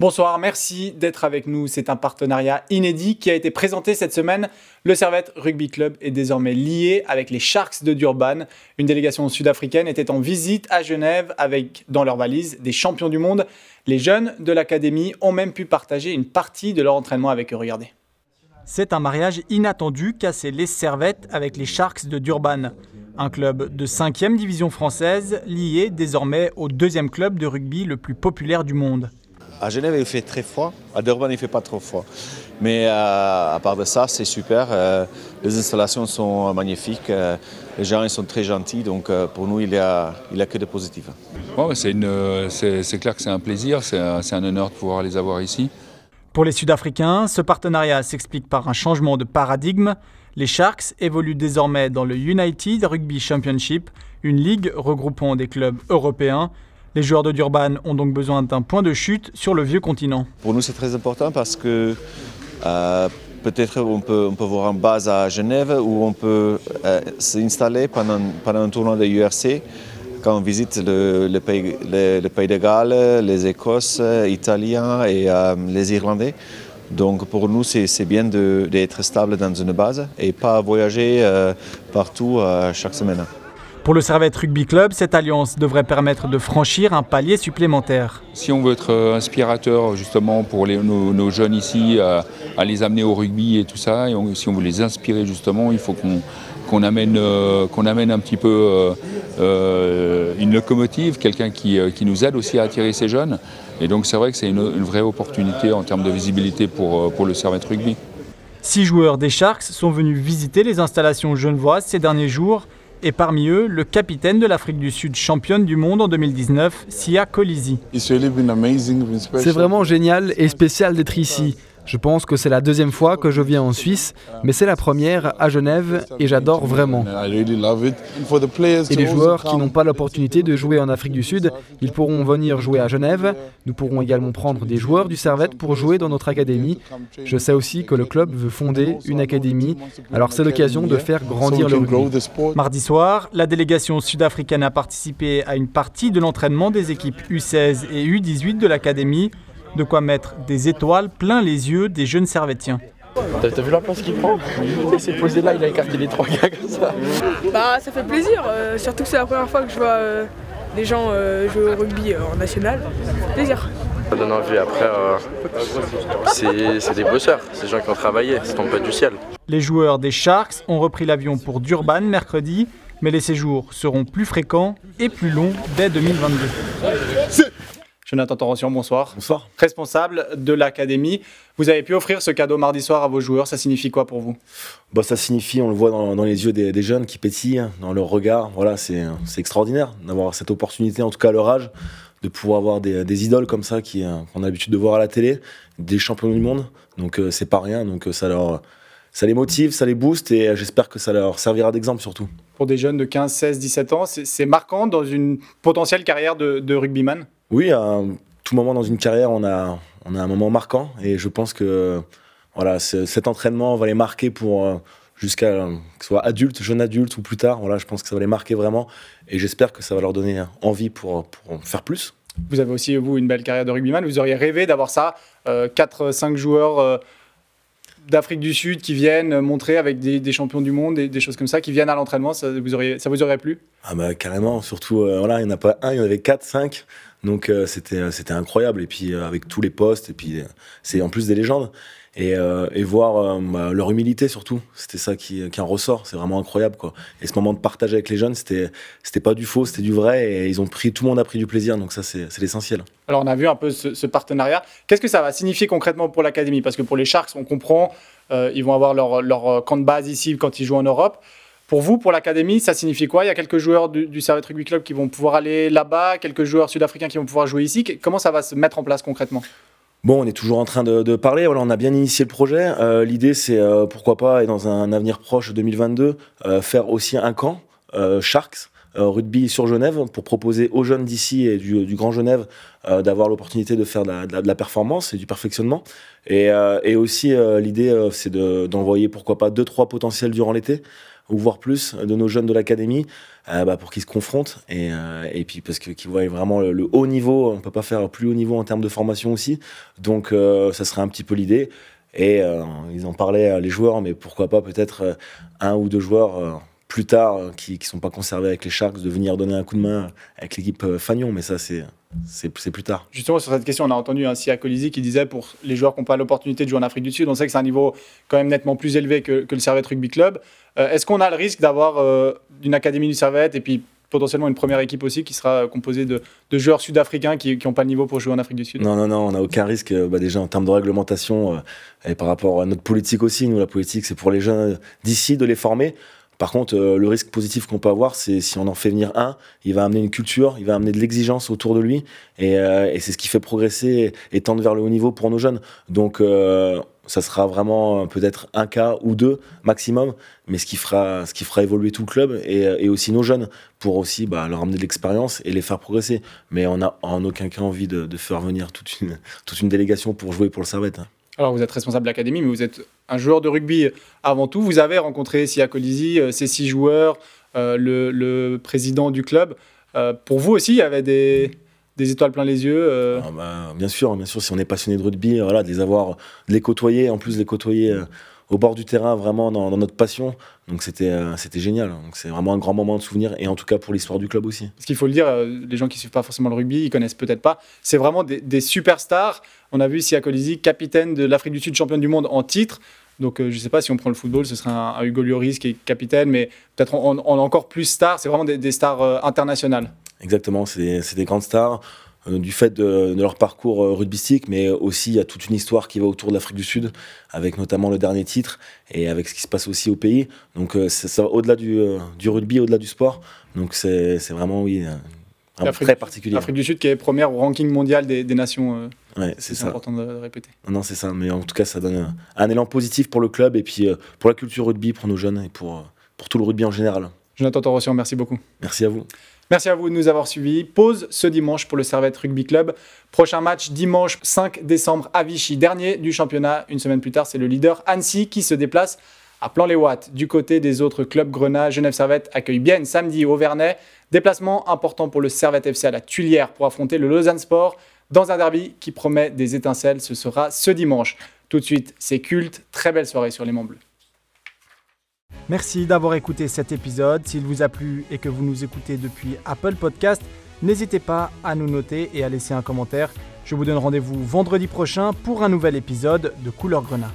Bonsoir, merci d'être avec nous. C'est un partenariat inédit qui a été présenté cette semaine. Le Servette Rugby Club est désormais lié avec les Sharks de Durban. Une délégation sud-africaine était en visite à Genève avec dans leur valise des champions du monde. Les jeunes de l'académie ont même pu partager une partie de leur entraînement avec eux. Regardez. C'est un mariage inattendu qu'a les Servettes avec les Sharks de Durban. Un club de 5e division française lié désormais au deuxième club de rugby le plus populaire du monde. À Genève, il fait très froid. À Durban, il ne fait pas trop froid. Mais euh, à part de ça, c'est super. Euh, les installations sont magnifiques. Euh, les gens ils sont très gentils. Donc pour nous, il n'y a, il a que de positif. c'est, clair que c'est un plaisir. C'est un, honneur de pouvoir les avoir ici. Pour les Sud-Africains, ce partenariat s'explique par un changement de paradigme. Les Sharks évoluent désormais dans le United Rugby Championship, une ligue regroupant des clubs européens les joueurs de Durban ont donc besoin d'un point de chute sur le vieux continent. Pour nous, c'est très important parce que euh, peut-être on peut, on peut voir une base à Genève où on peut euh, s'installer pendant, un tournoi de l'URC quand on visite le, pays, de Galles, les Écosses, Italiens et euh, les Irlandais. Donc pour nous, c'est bien d'être stable dans une base et pas voyager partout chaque semaine. Pour le Servette Rugby Club, cette alliance devrait permettre de franchir un palier supplémentaire. Si on veut être euh, inspirateur justement pour nos, jeunes ici, à, les amener au rugby et tout ça, et si on veut les inspirer justement, il faut qu'on amène, euh, amène un petit peu euh, une locomotive, quelqu'un qui, nous aide aussi à attirer ces jeunes. Et donc c'est vrai que c'est une, vraie opportunité en termes de visibilité pour, pour le Servette Rugby. Six joueurs des Sharks sont venus visiter les installations genevoises ces derniers jours et parmi eux le capitaine de l'Afrique du Sud championne du monde en 2019, Sia Colisi. C'est vraiment génial et spécial d'être ici. Je pense que c'est la deuxième fois que je viens en Suisse, mais c'est la première à Genève et j'adore vraiment. Et les joueurs qui n'ont pas l'opportunité de jouer en Afrique du Sud, ils pourront venir jouer à Genève. Nous pourrons également prendre des joueurs du Servette pour jouer dans notre académie. Je sais aussi que le club veut fonder une académie, alors c'est l'occasion de faire grandir le rugby. Mardi soir, la délégation sud-africaine a participé à une partie de l'entraînement des équipes U16 et U18 de l'académie. De quoi mettre des étoiles plein les yeux des jeunes servétiens. T'as vu la place qu'il prend Il s'est posé là, il a écarté les trois gars comme ça. Bah ça fait plaisir, euh, surtout que c'est la première fois que je vois euh, des gens euh, jouer au rugby en national. Ça fait plaisir. Ça donne envie après, c'est des bosseurs, c'est des gens qui ont travaillé, c'est tombé pas du ciel. Les joueurs des Sharks ont repris l'avion pour Durban mercredi, mais les séjours seront plus fréquents et plus longs dès 2022. Jonathan Torrention, bonsoir. Bonsoir. Responsable de l'académie. Vous avez pu offrir ce cadeau mardi soir à vos joueurs. Ça signifie quoi pour vous? Bah, Ça signifie, on le voit dans, les yeux des, jeunes qui pétillent, dans leur regard. Voilà, c'est extraordinaire d'avoir cette opportunité, en tout cas à leur âge, de pouvoir avoir des, idoles comme ça euh, qu'on a l'habitude de voir à la télé, des champions du monde. Donc euh, c'est pas rien. Donc euh, ça leur ça les motive, ça les booste et j'espère que ça leur servira d'exemple surtout. Pour des jeunes de 15, 16, 17 ans, c'est marquant dans une potentielle carrière de, de rugbyman? Oui, à tout moment dans une carrière, on a, on a un moment marquant et je pense que voilà, cet entraînement va les marquer pour euh, jusqu'à que ce soit adulte, jeune adulte ou plus tard. Voilà, je pense que ça va les marquer vraiment et j'espère que ça va leur donner envie pour, pour faire plus. Vous avez aussi, vous, une belle carrière de rugbyman. Vous auriez rêvé d'avoir ça, euh, 4-5 joueurs euh, d'Afrique du Sud qui viennent montrer avec des, champions du monde et des choses comme ça, qui viennent à l'entraînement. Ça ça vous aurait plu? Ah bah carrément, surtout, euh, il n'y en a pas un, il y en avait 4, 5. Donc euh, c'était euh, c'était incroyable. Et puis euh, avec tous les postes et puis c'est en plus des légendes. Et, et voir bah, leur humilité surtout c'était ça qui, qui en ressort. C'est vraiment incroyable quoi. Et ce moment de partage avec les jeunes c'était c'était pas du faux c'était du vrai. Et ils ont pris tout le monde a pris du plaisir. Donc ça c'est l'essentiel. Alors on a vu un peu ce, partenariat. Qu'est-ce que ça va signifier concrètement pour l'académie? Parce que pour les Sharks on comprend ils vont avoir leur, leur camp de base ici quand ils jouent en Europe pour vous, pour l'académie, ça signifie quoi? Il y a quelques joueurs du, du Servette Rugby Club qui vont pouvoir aller là-bas, quelques joueurs sud-africains qui vont pouvoir jouer ici. Comment ça va se mettre en place concrètement? Bon, on est toujours en train de, parler. Voilà, on a bien initié le projet. Euh, l'idée, c'est euh, pourquoi pas, et dans un avenir proche 2022, euh, faire aussi un camp Sharks rugby sur Genève pour proposer aux jeunes d'ici et du, Grand Genève d'avoir l'opportunité de faire de la, performance et du perfectionnement. Et, aussi, l'idée, c'est d'envoyer pourquoi pas deux trois potentiels durant l'été ou voire plus de nos jeunes de l'académie bah, pour qu'ils se confrontent et, et puis parce qu'ils voient vraiment le, haut niveau. On peut pas faire plus haut niveau en termes de formation aussi. Donc ça serait un petit peu l'idée. Et ils en parlaient les joueurs, mais pourquoi pas peut-être un ou deux joueurs plus tard euh, qui ne sont pas conservés avec les Sharks de venir donner un coup de main avec l'équipe euh, Fagnon, mais ça c'est c'est plus tard. Justement, sur cette question, on a entendu un Sia Colisi qui disait pour les joueurs qui n'ont pas l'opportunité de jouer en Afrique du Sud, on sait que c'est un niveau quand même nettement plus élevé que, que le Servette Rugby Club. Euh, est-ce qu'on a le risque d'avoir une académie du Servette et puis potentiellement une première équipe aussi qui sera composée de, de joueurs sud-africains qui n'ont pas le niveau pour jouer en Afrique du Sud? Non, non, non, on n'a aucun risque. Bah, déjà en termes de réglementation et par rapport à notre politique aussi, nous, la politique, c'est pour les jeunes d'ici de les former. Par contre, euh, le risque positif qu'on peut avoir, c'est si on en fait venir un, il va amener une culture, il va amener de l'exigence autour de lui, et, euh, c'est ce qui fait progresser et, tendre vers le haut niveau pour nos jeunes. Donc, euh, ça sera vraiment peut-être un cas ou deux maximum, mais ce qui fera, ce qui fera évoluer tout le club et, aussi nos jeunes pour aussi bah, leur amener de l'expérience et les faire progresser. Mais on n'a en aucun cas envie de, faire venir toute une, toute une délégation pour jouer pour le Servette. Hein. Alors, vous êtes responsable de l'académie, mais vous êtes un joueur de rugby avant tout. Vous avez rencontré Sia Colisi, euh, ces six joueurs, euh, le, président du club. Euh, pour vous aussi, il y avait des, étoiles plein les yeux ah bah, Bien sûr, bien sûr. Si on est passionné de rugby, voilà, de les avoir, de les côtoyer, en plus de les côtoyer au bord du terrain, vraiment dans, notre passion. Donc c'était euh, c'était génial. Donc c'est vraiment un grand moment de souvenir et en tout cas pour l'histoire du club aussi. Ce qu'il faut le dire, euh, les gens qui suivent pas forcément le rugby, ils connaissent peut-être pas. C'est vraiment des, superstars. On a vu Sia Colisi, capitaine de l'Afrique du Sud, championne du monde en titre. Donc euh, je ne sais pas si on prend le football, ce serait un, Hugo Lloris qui est capitaine, mais peut-être on, on, a encore plus stars. C'est vraiment des, des stars internationales. Exactement, c'est des grandes stars. Euh, du fait de, leur parcours euh, rugbystique, mais aussi il y a toute une histoire qui va autour de l'Afrique du Sud, avec notamment le dernier titre et avec ce qui se passe aussi au pays. Donc euh, ça va au-delà du, rugby, au-delà du sport. Donc c'est vraiment, oui, un très particulier. L'Afrique du Sud qui est première au ranking mondial des, nations. ouais, c'est important de, répéter. Non, c'est ça. Mais en tout cas, ça donne un, élan positif pour le club et puis pour la culture rugby, pour nos jeunes et pour, pour tout le rugby en général. Jonathan Torossian, merci beaucoup. Merci à vous. Merci à vous de nous avoir suivis. Pause ce dimanche pour le Servette Rugby Club. Prochain match dimanche 5 décembre à Vichy, dernier du championnat. Une semaine plus tard, c'est le leader Annecy qui se déplace à Plan-les-Ouates. Du côté des autres clubs Grenat, Genève Servette accueille bien samedi au Vernet. Déplacement important pour le Servette FC à la Tuilière pour affronter le Lausanne Sport dans un derby qui promet des étincelles. Ce sera ce dimanche. Tout de suite, c'est culte. Très belle soirée sur les Monts Bleus. Merci d'avoir écouté cet épisode. S'il vous a plu et que vous nous écoutez depuis Apple Podcast, n'hésitez pas à nous noter et à laisser un commentaire. Je vous donne rendez-vous vendredi prochain pour un nouvel épisode de Couleur Grenat.